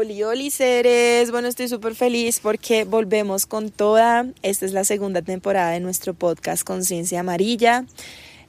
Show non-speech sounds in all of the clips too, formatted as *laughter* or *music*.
Oli, oli, seres. Bueno, estoy súper feliz porque volvemos con toda. Esta es la segunda temporada de nuestro podcast Conciencia Amarilla.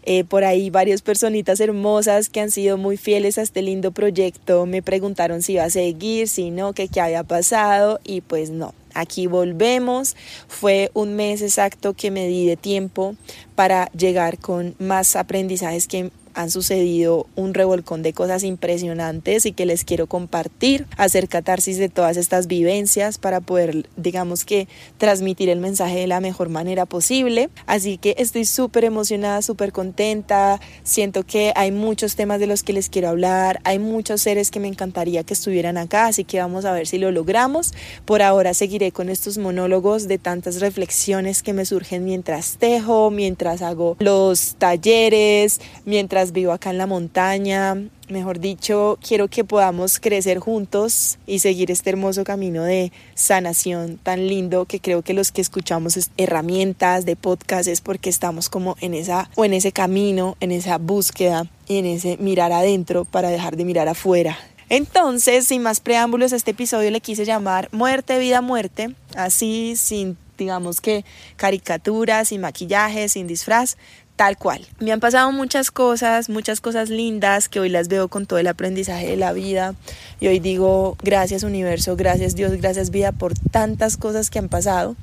Eh, por ahí varias personitas hermosas que han sido muy fieles a este lindo proyecto me preguntaron si iba a seguir, si no, qué había pasado y pues no. Aquí volvemos. Fue un mes exacto que me di de tiempo para llegar con más aprendizajes que han sucedido un revolcón de cosas impresionantes y que les quiero compartir, hacer catarsis de todas estas vivencias para poder, digamos que, transmitir el mensaje de la mejor manera posible. Así que estoy súper emocionada, súper contenta, siento que hay muchos temas de los que les quiero hablar, hay muchos seres que me encantaría que estuvieran acá, así que vamos a ver si lo logramos. Por ahora seguiré con estos monólogos de tantas reflexiones que me surgen mientras tejo, mientras hago los talleres, mientras vivo acá en la montaña. Mejor dicho, quiero que podamos crecer juntos y seguir este hermoso camino de sanación tan lindo que creo que los que escuchamos herramientas de podcast es porque estamos como en esa o en ese camino, en esa búsqueda y en ese mirar adentro para dejar de mirar afuera. Entonces, sin más preámbulos, este episodio le quise llamar Muerte, Vida, Muerte, así sin digamos que caricaturas, sin maquillaje, sin disfraz, tal cual. Me han pasado muchas cosas, muchas cosas lindas que hoy las veo con todo el aprendizaje de la vida y hoy digo gracias universo, gracias Dios, gracias vida por tantas cosas que han pasado,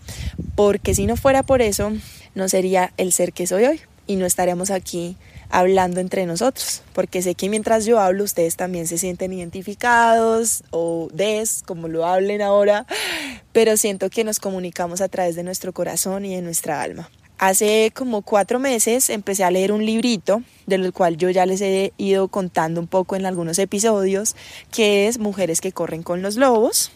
porque si no fuera por eso, no sería el ser que soy hoy y no estaríamos aquí hablando entre nosotros, porque sé que mientras yo hablo ustedes también se sienten identificados o des, como lo hablen ahora, pero siento que nos comunicamos a través de nuestro corazón y de nuestra alma. Hace como cuatro meses empecé a leer un librito, del cual yo ya les he ido contando un poco en algunos episodios, que es Mujeres que corren con los lobos.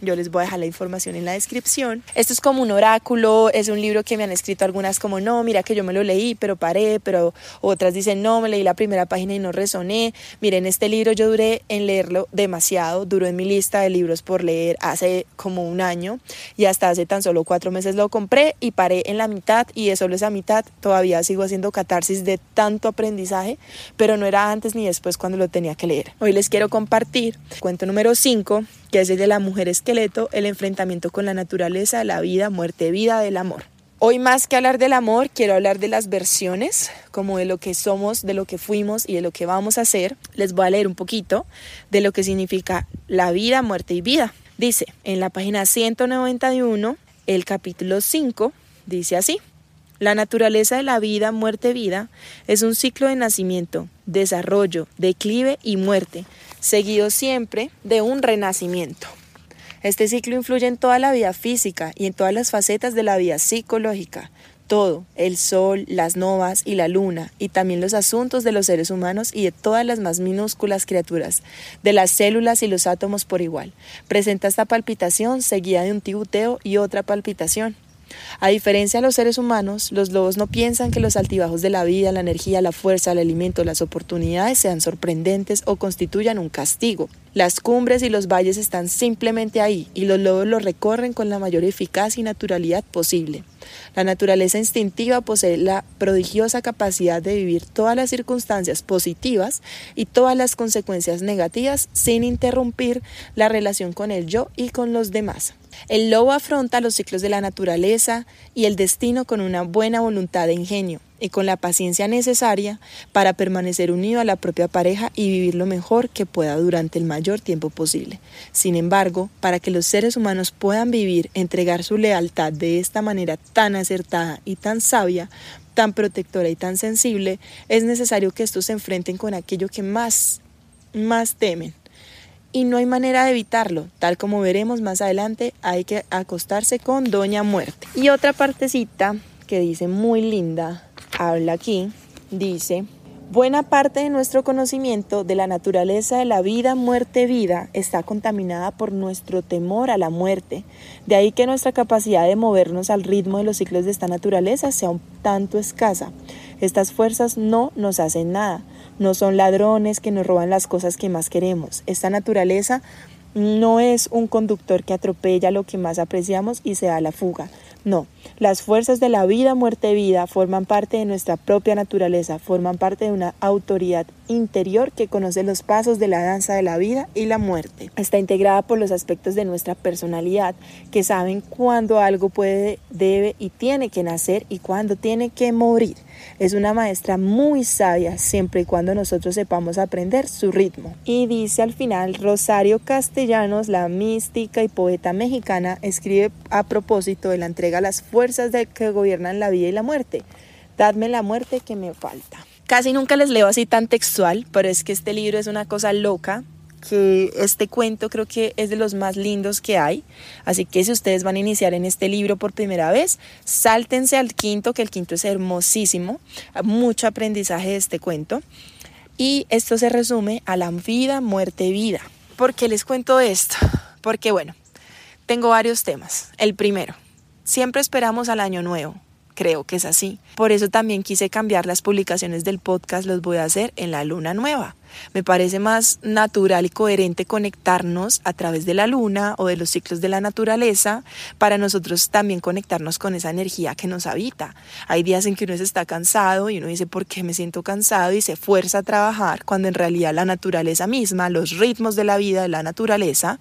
Yo les voy a dejar la información en la descripción. Esto es como un oráculo, es un libro que me han escrito algunas como, no, mira que yo me lo leí, pero paré, pero otras dicen, no, me leí la primera página y no resoné. Miren, este libro yo duré en leerlo demasiado, duró en mi lista de libros por leer hace como un año y hasta hace tan solo cuatro meses lo compré y paré en la mitad y de solo esa mitad todavía sigo haciendo catarsis de tanto aprendizaje, pero no era antes ni después cuando lo tenía que leer. Hoy les quiero compartir cuento número 5 que es de la mujer esqueleto, el enfrentamiento con la naturaleza, la vida, muerte, vida del amor. Hoy más que hablar del amor, quiero hablar de las versiones, como de lo que somos, de lo que fuimos y de lo que vamos a hacer. Les voy a leer un poquito de lo que significa la vida, muerte y vida. Dice en la página 191, el capítulo 5, dice así. La naturaleza de la vida, muerte, vida es un ciclo de nacimiento, desarrollo, declive y muerte, seguido siempre de un renacimiento. Este ciclo influye en toda la vida física y en todas las facetas de la vida psicológica. Todo, el sol, las novas y la luna, y también los asuntos de los seres humanos y de todas las más minúsculas criaturas, de las células y los átomos por igual. Presenta esta palpitación seguida de un tibuteo y otra palpitación. A diferencia de los seres humanos, los lobos no piensan que los altibajos de la vida, la energía, la fuerza, el alimento, las oportunidades sean sorprendentes o constituyan un castigo. Las cumbres y los valles están simplemente ahí y los lobos los recorren con la mayor eficacia y naturalidad posible. La naturaleza instintiva posee la prodigiosa capacidad de vivir todas las circunstancias positivas y todas las consecuencias negativas sin interrumpir la relación con el yo y con los demás. El lobo afronta los ciclos de la naturaleza y el destino con una buena voluntad de ingenio y con la paciencia necesaria para permanecer unido a la propia pareja y vivir lo mejor que pueda durante el mayor tiempo posible. Sin embargo, para que los seres humanos puedan vivir, entregar su lealtad de esta manera tan acertada y tan sabia, tan protectora y tan sensible, es necesario que estos se enfrenten con aquello que más, más temen. Y no hay manera de evitarlo, tal como veremos más adelante, hay que acostarse con Doña Muerte. Y otra partecita que dice muy linda, habla aquí, dice, Buena parte de nuestro conocimiento de la naturaleza de la vida, muerte, vida está contaminada por nuestro temor a la muerte. De ahí que nuestra capacidad de movernos al ritmo de los ciclos de esta naturaleza sea un tanto escasa. Estas fuerzas no nos hacen nada, no son ladrones que nos roban las cosas que más queremos. Esta naturaleza no es un conductor que atropella lo que más apreciamos y se da la fuga. No, las fuerzas de la vida, muerte, vida forman parte de nuestra propia naturaleza, forman parte de una autoridad interior que conoce los pasos de la danza de la vida y la muerte. Está integrada por los aspectos de nuestra personalidad que saben cuándo algo puede, debe y tiene que nacer y cuándo tiene que morir. Es una maestra muy sabia siempre y cuando nosotros sepamos aprender su ritmo. Y dice al final, Rosario Castellanos, la mística y poeta mexicana, escribe a propósito de la entrega a las fuerzas de que gobiernan la vida y la muerte. Dadme la muerte que me falta. Casi nunca les leo así tan textual, pero es que este libro es una cosa loca que este cuento creo que es de los más lindos que hay. Así que si ustedes van a iniciar en este libro por primera vez, sáltense al quinto, que el quinto es hermosísimo. Mucho aprendizaje de este cuento. Y esto se resume a la vida, muerte, vida. ¿Por qué les cuento esto? Porque bueno, tengo varios temas. El primero, siempre esperamos al año nuevo creo que es así. Por eso también quise cambiar las publicaciones del podcast, los voy a hacer en la luna nueva. Me parece más natural y coherente conectarnos a través de la luna o de los ciclos de la naturaleza para nosotros también conectarnos con esa energía que nos habita. Hay días en que uno se está cansado y uno dice, ¿por qué me siento cansado? Y se fuerza a trabajar cuando en realidad la naturaleza misma, los ritmos de la vida de la naturaleza,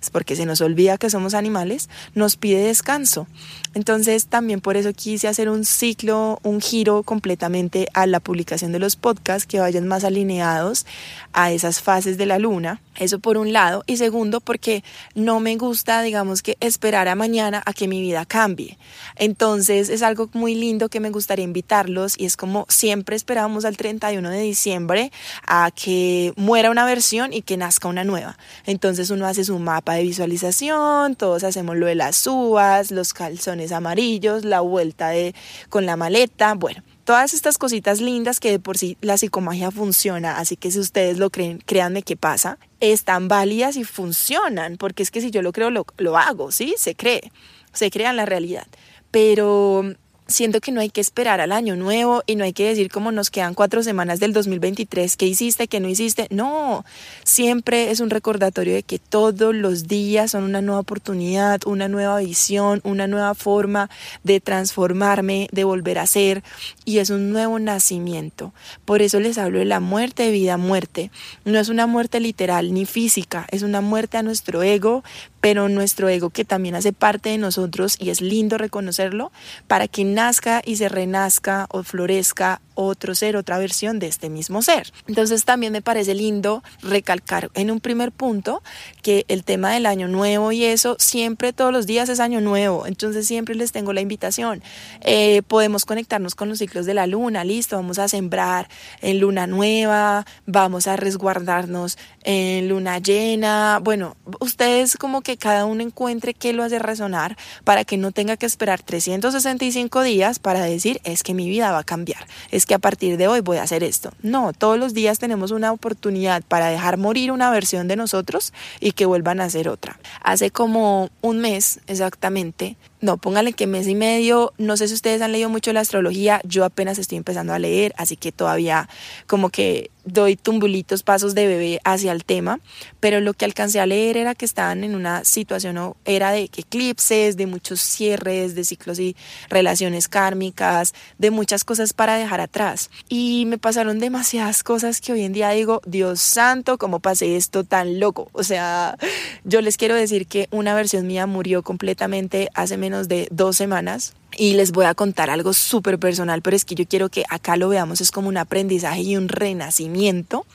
es porque se nos olvida que somos animales, nos pide descanso. Entonces también por eso quise hacer un ciclo, un giro completamente a la publicación de los podcasts que vayan más alineados a esas fases de la luna. Eso por un lado. Y segundo, porque no me gusta, digamos que, esperar a mañana a que mi vida cambie. Entonces es algo muy lindo que me gustaría invitarlos y es como siempre esperamos al 31 de diciembre a que muera una versión y que nazca una nueva. Entonces uno hace su mapa de visualización, todos hacemos lo de las uvas, los calzones amarillos, la vuelta de con la maleta, bueno, todas estas cositas lindas que de por sí la psicomagia funciona, así que si ustedes lo creen, créanme que pasa, están válidas y funcionan, porque es que si yo lo creo, lo, lo hago, ¿sí? Se cree, se crea en la realidad. Pero siento que no hay que esperar al año nuevo y no hay que decir como nos quedan cuatro semanas del 2023, qué hiciste, qué no hiciste. No, siempre es un recordatorio de que todos los días son una nueva oportunidad, una nueva visión, una nueva forma de transformarme, de volver a ser y es un nuevo nacimiento. Por eso les hablo de la muerte, vida, muerte. No es una muerte literal ni física, es una muerte a nuestro ego, pero nuestro ego que también hace parte de nosotros y es lindo reconocerlo para que nazca y se renazca o florezca otro ser, otra versión de este mismo ser. Entonces también me parece lindo recalcar en un primer punto que el tema del año nuevo y eso, siempre todos los días es año nuevo, entonces siempre les tengo la invitación. Eh, podemos conectarnos con los ciclos de la luna, listo, vamos a sembrar en luna nueva, vamos a resguardarnos en luna llena, bueno, ustedes como que cada uno encuentre qué lo hace resonar para que no tenga que esperar 365 días para decir es que mi vida va a cambiar, es que a partir de hoy voy a hacer esto. No, todos los días tenemos una oportunidad para dejar morir una versión de nosotros y que vuelvan a hacer otra. Hace como un mes exactamente, no, póngale que mes y medio, no sé si ustedes han leído mucho la astrología, yo apenas estoy empezando a leer, así que todavía como que doy tumbulitos, pasos de bebé hacia el tema, pero lo que alcancé a leer era que estaban en una situación, era de eclipses, de muchos cierres, de ciclos y relaciones kármicas, de muchas cosas para dejar atrás. Y me pasaron demasiadas cosas que hoy en día digo, Dios santo, ¿cómo pasé esto tan loco? O sea, yo les quiero decir que una versión mía murió completamente hace menos de dos semanas y les voy a contar algo súper personal, pero es que yo quiero que acá lo veamos, es como un aprendizaje y un renacimiento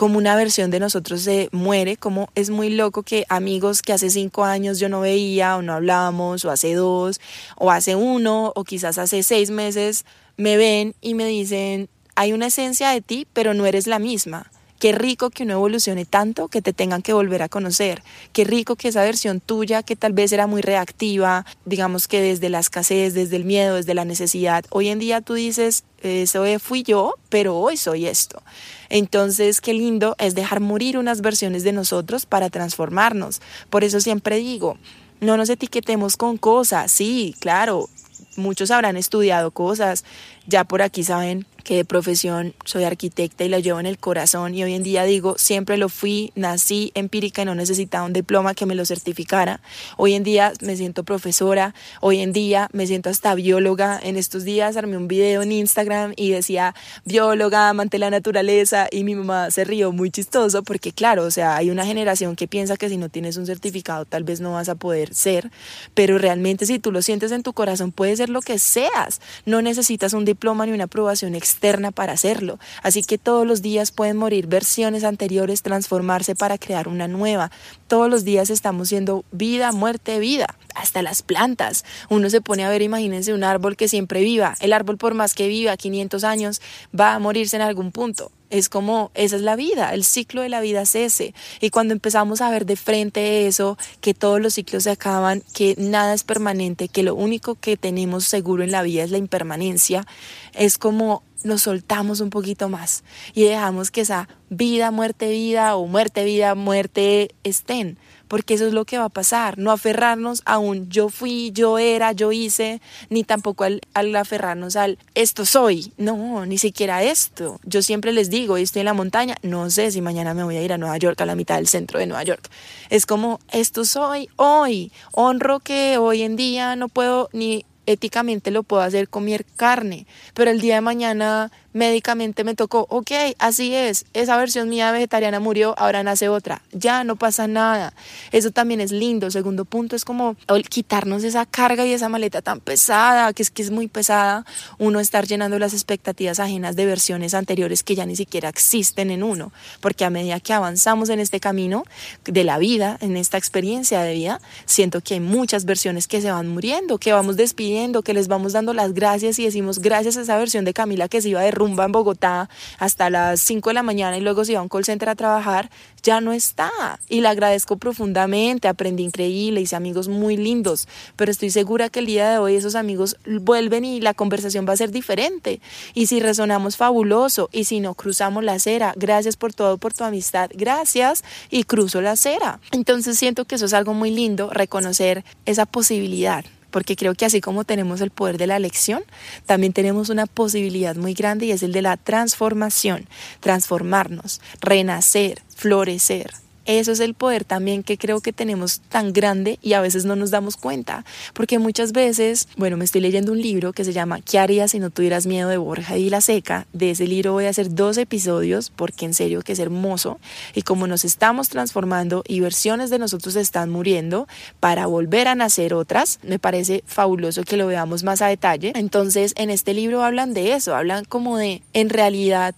como una versión de nosotros se muere, como es muy loco que amigos que hace cinco años yo no veía o no hablábamos, o hace dos, o hace uno, o quizás hace seis meses, me ven y me dicen, hay una esencia de ti, pero no eres la misma. Qué rico que uno evolucione tanto que te tengan que volver a conocer. Qué rico que esa versión tuya, que tal vez era muy reactiva, digamos que desde la escasez, desde el miedo, desde la necesidad, hoy en día tú dices, eso fui yo, pero hoy soy esto. Entonces, qué lindo es dejar morir unas versiones de nosotros para transformarnos. Por eso siempre digo, no nos etiquetemos con cosas, sí, claro, muchos habrán estudiado cosas, ya por aquí saben que de profesión soy arquitecta y la llevo en el corazón y hoy en día digo, siempre lo fui, nací empírica y no necesitaba un diploma que me lo certificara. Hoy en día me siento profesora, hoy en día me siento hasta bióloga. En estos días armé un video en Instagram y decía bióloga, amante la naturaleza y mi mamá se rió muy chistoso porque claro, o sea, hay una generación que piensa que si no tienes un certificado tal vez no vas a poder ser, pero realmente si tú lo sientes en tu corazón puede ser lo que seas. No necesitas un diploma ni una aprobación externa para hacerlo. Así que todos los días pueden morir versiones anteriores, transformarse para crear una nueva. Todos los días estamos siendo vida, muerte, vida. Hasta las plantas. Uno se pone a ver, imagínense un árbol que siempre viva. El árbol por más que viva 500 años va a morirse en algún punto. Es como, esa es la vida, el ciclo de la vida es ese. Y cuando empezamos a ver de frente eso, que todos los ciclos se acaban, que nada es permanente, que lo único que tenemos seguro en la vida es la impermanencia, es como nos soltamos un poquito más y dejamos que esa vida, muerte, vida o muerte, vida, muerte estén, porque eso es lo que va a pasar, no aferrarnos a un yo fui, yo era, yo hice, ni tampoco al, aferrarnos al esto soy, no, ni siquiera esto. Yo siempre les digo, estoy en la montaña, no sé si mañana me voy a ir a Nueva York, a la mitad del centro de Nueva York. Es como, esto soy hoy, honro que hoy en día no puedo ni éticamente lo puedo hacer comer carne, pero el día de mañana médicamente me tocó, ok, así es, esa versión mía vegetariana murió, ahora nace otra, ya no pasa nada. Eso también es lindo. Segundo punto es como quitarnos esa carga y esa maleta tan pesada, que es que es muy pesada, uno estar llenando las expectativas ajenas de versiones anteriores que ya ni siquiera existen en uno, porque a medida que avanzamos en este camino de la vida, en esta experiencia de vida, siento que hay muchas versiones que se van muriendo, que vamos despidiendo, que les vamos dando las gracias y decimos gracias a esa versión de Camila que se iba de rumba en Bogotá hasta las 5 de la mañana y luego se iba a un call center a trabajar, ya no está. Y le agradezco profundamente, aprendí increíble, hice amigos muy lindos, pero estoy segura que el día de hoy esos amigos vuelven y la conversación va a ser diferente. Y si resonamos fabuloso, y si no cruzamos la acera, gracias por todo, por tu amistad, gracias, y cruzo la acera. Entonces siento que eso es algo muy lindo, reconocer esa posibilidad porque creo que así como tenemos el poder de la elección, también tenemos una posibilidad muy grande y es el de la transformación, transformarnos, renacer, florecer. Eso es el poder también que creo que tenemos tan grande y a veces no nos damos cuenta, porque muchas veces, bueno, me estoy leyendo un libro que se llama ¿Qué harías si no tuvieras miedo de Borja y la Seca? De ese libro voy a hacer dos episodios porque en serio que es hermoso y como nos estamos transformando y versiones de nosotros están muriendo para volver a nacer otras, me parece fabuloso que lo veamos más a detalle. Entonces, en este libro hablan de eso, hablan como de en realidad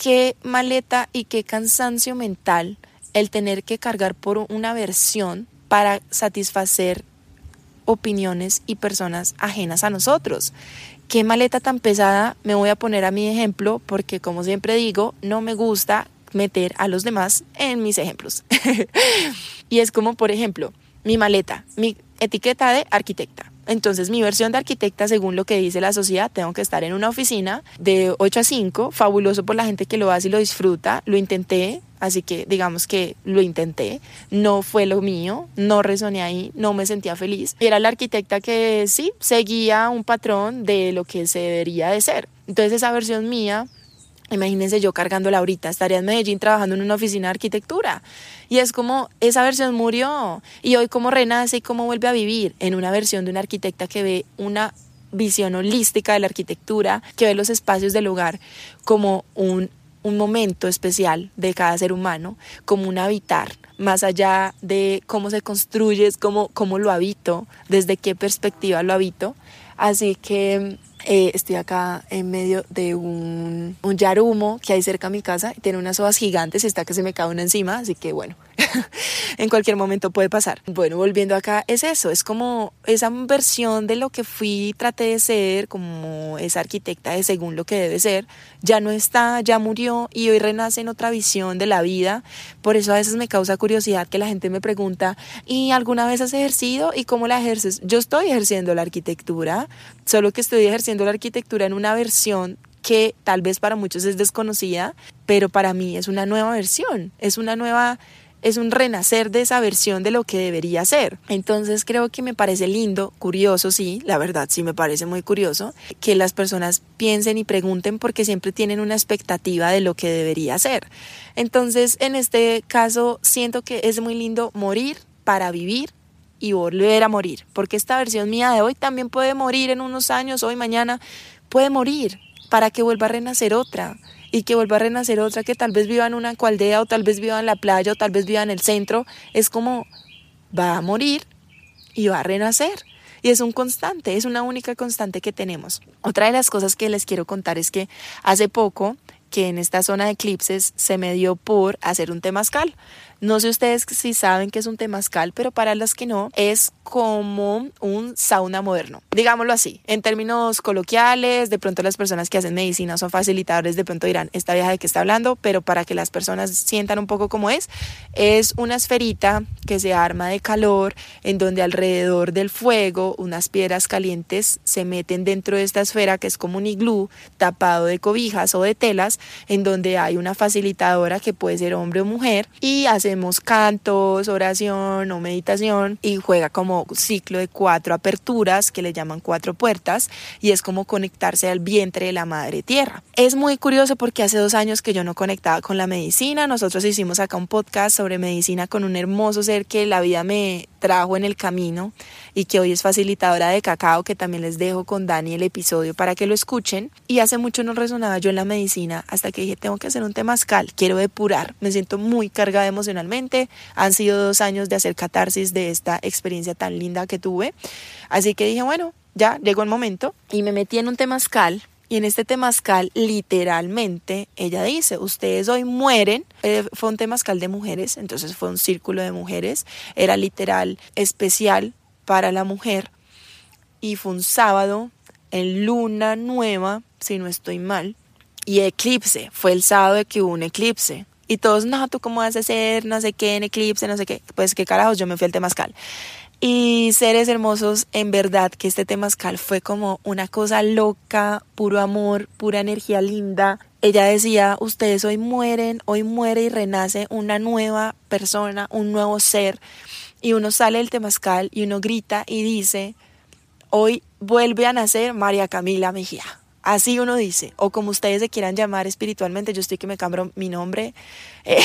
qué maleta y qué cansancio mental el tener que cargar por una versión para satisfacer opiniones y personas ajenas a nosotros. Qué maleta tan pesada, me voy a poner a mi ejemplo porque como siempre digo, no me gusta meter a los demás en mis ejemplos. *laughs* y es como, por ejemplo, mi maleta, mi etiqueta de arquitecta. Entonces, mi versión de arquitecta, según lo que dice la sociedad, tengo que estar en una oficina de 8 a 5, fabuloso por la gente que lo hace y lo disfruta. Lo intenté, Así que digamos que lo intenté, no fue lo mío, no resoné ahí, no me sentía feliz. Era la arquitecta que sí, seguía un patrón de lo que se debería de ser. Entonces esa versión mía, imagínense yo cargándola ahorita, estaría en Medellín trabajando en una oficina de arquitectura. Y es como esa versión murió y hoy como renace y cómo vuelve a vivir en una versión de una arquitecta que ve una visión holística de la arquitectura, que ve los espacios del hogar como un un momento especial de cada ser humano, como un habitar, más allá de cómo se construye, es cómo, cómo lo habito, desde qué perspectiva lo habito. Así que eh, estoy acá en medio de un, un yarumo que hay cerca de mi casa y tiene unas hojas gigantes está que se me cae una encima, así que bueno, *laughs* en cualquier momento puede pasar. Bueno, volviendo acá, es eso, es como esa versión de lo que fui, traté de ser, como esa arquitecta de según lo que debe ser, ya no está, ya murió y hoy renace en otra visión de la vida. Por eso a veces me causa curiosidad que la gente me pregunta, ¿y alguna vez has ejercido? ¿Y cómo la ejerces? Yo estoy ejerciendo la arquitectura, solo que estoy ejerciendo la arquitectura en una versión que tal vez para muchos es desconocida, pero para mí es una nueva versión, es una nueva es un renacer de esa versión de lo que debería ser. Entonces creo que me parece lindo, curioso, sí, la verdad sí me parece muy curioso, que las personas piensen y pregunten porque siempre tienen una expectativa de lo que debería ser. Entonces en este caso siento que es muy lindo morir para vivir y volver a morir, porque esta versión mía de hoy también puede morir en unos años, hoy, mañana, puede morir, para que vuelva a renacer otra y que vuelva a renacer otra que tal vez viva en una cualdea o tal vez viva en la playa o tal vez viva en el centro, es como va a morir y va a renacer. Y es un constante, es una única constante que tenemos. Otra de las cosas que les quiero contar es que hace poco que en esta zona de eclipses se me dio por hacer un temazcal. No sé ustedes si saben que es un temazcal, pero para las que no, es como un sauna moderno. Digámoslo así, en términos coloquiales, de pronto las personas que hacen medicina son facilitadores, de pronto dirán, esta vieja de qué está hablando, pero para que las personas sientan un poco cómo es, es una esferita que se arma de calor, en donde alrededor del fuego unas piedras calientes se meten dentro de esta esfera que es como un iglú tapado de cobijas o de telas, en donde hay una facilitadora que puede ser hombre o mujer y hace hacemos cantos, oración o meditación y juega como ciclo de cuatro aperturas que le llaman cuatro puertas y es como conectarse al vientre de la madre tierra. Es muy curioso porque hace dos años que yo no conectaba con la medicina, nosotros hicimos acá un podcast sobre medicina con un hermoso ser que la vida me trajo en el camino y que hoy es facilitadora de cacao, que también les dejo con Dani el episodio para que lo escuchen. Y hace mucho no resonaba yo en la medicina hasta que dije, tengo que hacer un temazcal, quiero depurar, me siento muy cargada emocionalmente. Han sido dos años de hacer catarsis de esta experiencia tan linda que tuve. Así que dije, bueno, ya llegó el momento y me metí en un temazcal y en este temazcal, literalmente, ella dice, ustedes hoy mueren. Eh, fue un temazcal de mujeres, entonces fue un círculo de mujeres. Era literal especial para la mujer. Y fue un sábado en luna nueva, si no estoy mal. Y eclipse, fue el sábado que hubo un eclipse. Y todos, no, tú cómo vas a hacer, no sé qué, en eclipse, no sé qué. Pues qué carajos, yo me fui al temazcal. Y seres hermosos, en verdad que este temazcal fue como una cosa loca, puro amor, pura energía linda. Ella decía, ustedes hoy mueren, hoy muere y renace una nueva persona, un nuevo ser. Y uno sale del temazcal y uno grita y dice, hoy vuelve a nacer María Camila Mejía. Así uno dice, o como ustedes se quieran llamar espiritualmente, yo estoy que me cambio mi nombre, *laughs* eh,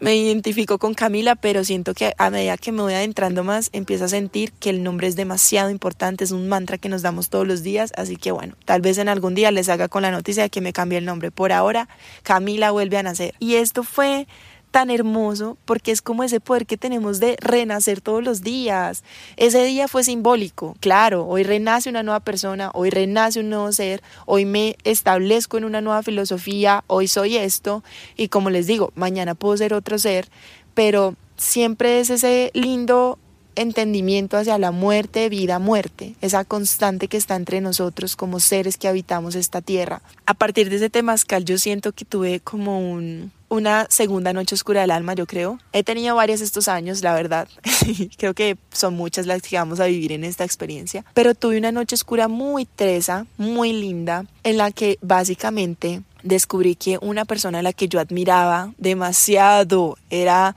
me identifico con Camila, pero siento que a medida que me voy adentrando más, empiezo a sentir que el nombre es demasiado importante, es un mantra que nos damos todos los días, así que bueno, tal vez en algún día les haga con la noticia de que me cambie el nombre. Por ahora, Camila vuelve a nacer. Y esto fue tan hermoso porque es como ese poder que tenemos de renacer todos los días. Ese día fue simbólico, claro, hoy renace una nueva persona, hoy renace un nuevo ser, hoy me establezco en una nueva filosofía, hoy soy esto y como les digo, mañana puedo ser otro ser, pero siempre es ese lindo entendimiento hacia la muerte, vida, muerte, esa constante que está entre nosotros como seres que habitamos esta tierra. A partir de ese temazcal yo siento que tuve como un, una segunda noche oscura del alma, yo creo. He tenido varias estos años, la verdad. *laughs* creo que son muchas las que vamos a vivir en esta experiencia. Pero tuve una noche oscura muy tresa, muy linda, en la que básicamente descubrí que una persona a la que yo admiraba demasiado era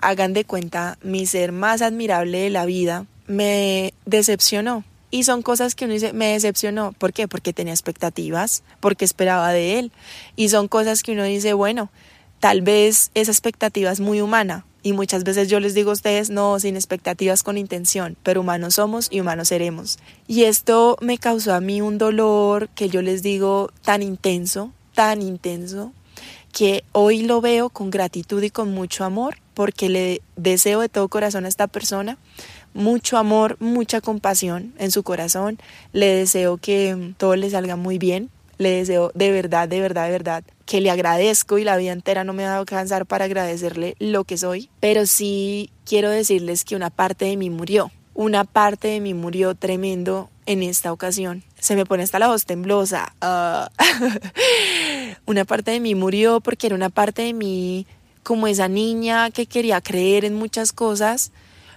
hagan de cuenta, mi ser más admirable de la vida me decepcionó. Y son cosas que uno dice, me decepcionó. ¿Por qué? Porque tenía expectativas, porque esperaba de él. Y son cosas que uno dice, bueno, tal vez esa expectativa es muy humana. Y muchas veces yo les digo a ustedes, no, sin expectativas con intención, pero humanos somos y humanos seremos. Y esto me causó a mí un dolor que yo les digo tan intenso, tan intenso, que hoy lo veo con gratitud y con mucho amor porque le deseo de todo corazón a esta persona mucho amor, mucha compasión en su corazón. Le deseo que todo le salga muy bien. le deseo de verdad, de verdad, de verdad que le agradezco y la vida entera no me ha dado cansar para agradecerle lo que soy, pero sí quiero decirles que una parte de mí murió, una parte de mí murió tremendo en esta ocasión. Se me pone hasta la voz temblosa. Ah. *laughs* una parte de mí murió porque era una parte de mí como esa niña que quería creer en muchas cosas,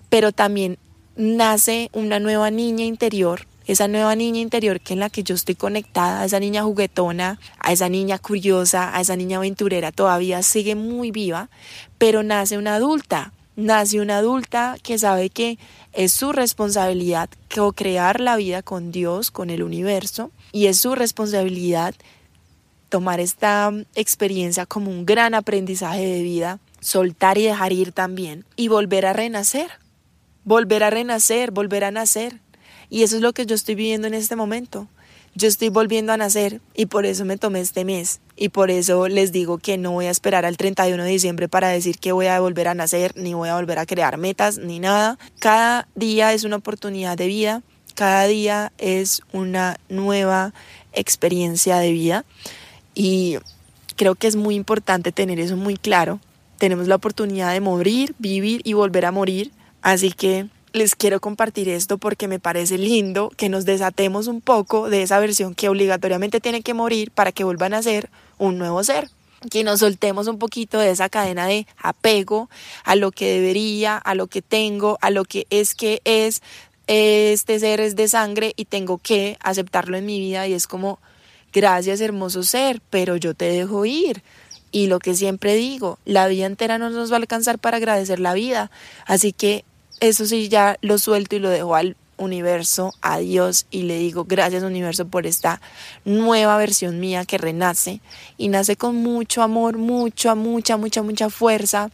pero también nace una nueva niña interior esa nueva niña interior que en la que yo estoy conectada, esa niña juguetona, a esa niña curiosa, a esa niña aventurera, todavía sigue muy viva, pero nace una adulta, nace una adulta que sabe que es su responsabilidad co-crear la vida con Dios, con el universo, y es su responsabilidad tomar esta experiencia como un gran aprendizaje de vida, soltar y dejar ir también, y volver a renacer, volver a renacer, volver a nacer, y eso es lo que yo estoy viviendo en este momento. Yo estoy volviendo a nacer y por eso me tomé este mes. Y por eso les digo que no voy a esperar al 31 de diciembre para decir que voy a volver a nacer, ni voy a volver a crear metas, ni nada. Cada día es una oportunidad de vida. Cada día es una nueva experiencia de vida. Y creo que es muy importante tener eso muy claro. Tenemos la oportunidad de morir, vivir y volver a morir. Así que les quiero compartir esto porque me parece lindo que nos desatemos un poco de esa versión que obligatoriamente tiene que morir para que vuelvan a ser un nuevo ser. Que nos soltemos un poquito de esa cadena de apego a lo que debería, a lo que tengo, a lo que es que es, este ser es de sangre y tengo que aceptarlo en mi vida y es como, gracias hermoso ser, pero yo te dejo ir. Y lo que siempre digo, la vida entera no nos va a alcanzar para agradecer la vida. Así que eso sí ya lo suelto y lo dejo al universo, a Dios y le digo gracias universo por esta nueva versión mía que renace y nace con mucho amor, mucha, mucha, mucha, mucha fuerza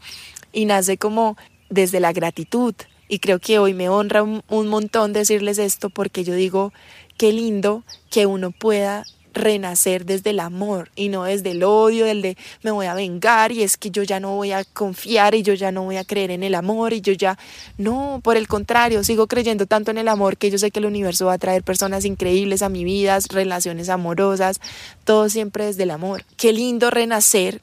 y nace como desde la gratitud. Y creo que hoy me honra un, un montón decirles esto porque yo digo, qué lindo que uno pueda renacer desde el amor y no desde el odio, del de me voy a vengar y es que yo ya no voy a confiar y yo ya no voy a creer en el amor y yo ya no, por el contrario, sigo creyendo tanto en el amor que yo sé que el universo va a traer personas increíbles a mi vida, relaciones amorosas, todo siempre desde el amor. Qué lindo renacer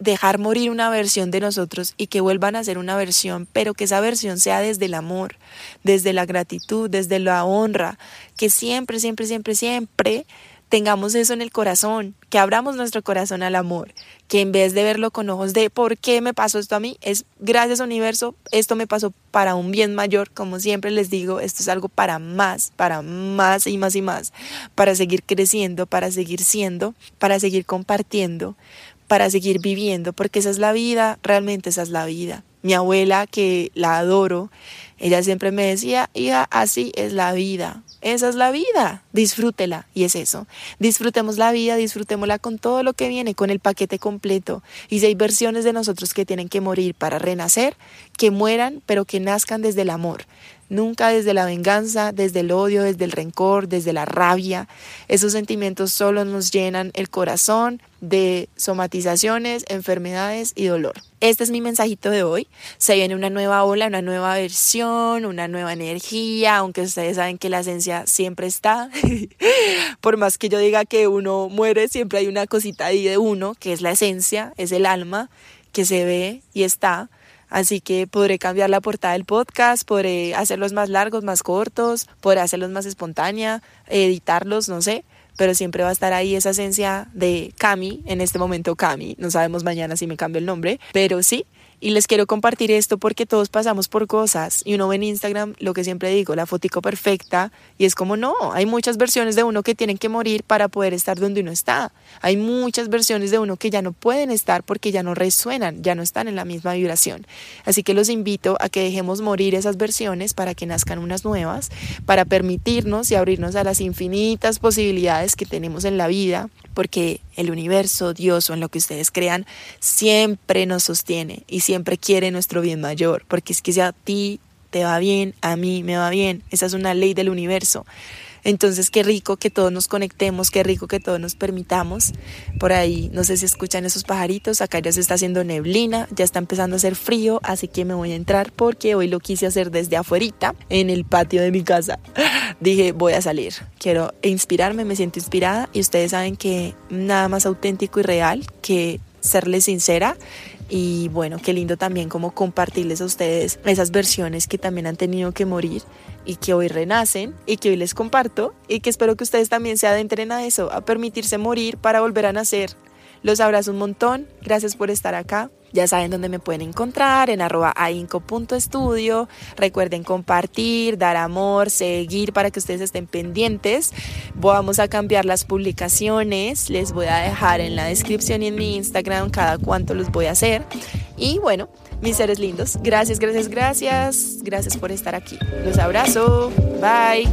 dejar morir una versión de nosotros y que vuelvan a ser una versión, pero que esa versión sea desde el amor, desde la gratitud, desde la honra, que siempre, siempre, siempre, siempre tengamos eso en el corazón, que abramos nuestro corazón al amor, que en vez de verlo con ojos de ¿por qué me pasó esto a mí? Es gracias universo, esto me pasó para un bien mayor, como siempre les digo, esto es algo para más, para más y más y más, para seguir creciendo, para seguir siendo, para seguir compartiendo, para seguir viviendo, porque esa es la vida, realmente esa es la vida. Mi abuela, que la adoro, ella siempre me decía, hija, así es la vida, esa es la vida, disfrútela. Y es eso. Disfrutemos la vida, disfrutémosla con todo lo que viene, con el paquete completo. Y si hay versiones de nosotros que tienen que morir para renacer, que mueran, pero que nazcan desde el amor. Nunca desde la venganza, desde el odio, desde el rencor, desde la rabia. Esos sentimientos solo nos llenan el corazón de somatizaciones, enfermedades y dolor. Este es mi mensajito de hoy. Se viene una nueva ola, una nueva versión, una nueva energía, aunque ustedes saben que la esencia siempre está. *laughs* Por más que yo diga que uno muere, siempre hay una cosita ahí de uno, que es la esencia, es el alma, que se ve y está. Así que podré cambiar la portada del podcast, podré hacerlos más largos, más cortos, podré hacerlos más espontánea, editarlos, no sé, pero siempre va a estar ahí esa esencia de Cami, en este momento Cami, no sabemos mañana si me cambio el nombre, pero sí, y les quiero compartir esto porque todos pasamos por cosas y uno ve en Instagram lo que siempre digo, la fotico perfecta y es como no, hay muchas versiones de uno que tienen que morir para poder estar donde uno está. Hay muchas versiones de uno que ya no pueden estar porque ya no resuenan, ya no están en la misma vibración. Así que los invito a que dejemos morir esas versiones para que nazcan unas nuevas, para permitirnos y abrirnos a las infinitas posibilidades que tenemos en la vida, porque el universo, Dios o en lo que ustedes crean, siempre nos sostiene y quiere nuestro bien mayor, porque es que si a ti te va bien, a mí me va bien. Esa es una ley del universo. Entonces, qué rico que todos nos conectemos, qué rico que todos nos permitamos. Por ahí, no sé si escuchan esos pajaritos, acá ya se está haciendo neblina, ya está empezando a hacer frío, así que me voy a entrar porque hoy lo quise hacer desde afuerita, en el patio de mi casa. *laughs* Dije, voy a salir, quiero inspirarme, me siento inspirada y ustedes saben que nada más auténtico y real que serles sincera y bueno, qué lindo también como compartirles a ustedes esas versiones que también han tenido que morir y que hoy renacen y que hoy les comparto y que espero que ustedes también se adentren a eso, a permitirse morir para volver a nacer. Los abrazo un montón, gracias por estar acá. Ya saben dónde me pueden encontrar, en arroba ainco.estudio. Recuerden compartir, dar amor, seguir para que ustedes estén pendientes. Vamos a cambiar las publicaciones. Les voy a dejar en la descripción y en mi Instagram cada cuánto los voy a hacer. Y bueno, mis seres lindos, gracias, gracias, gracias. Gracias por estar aquí. Los abrazo. Bye.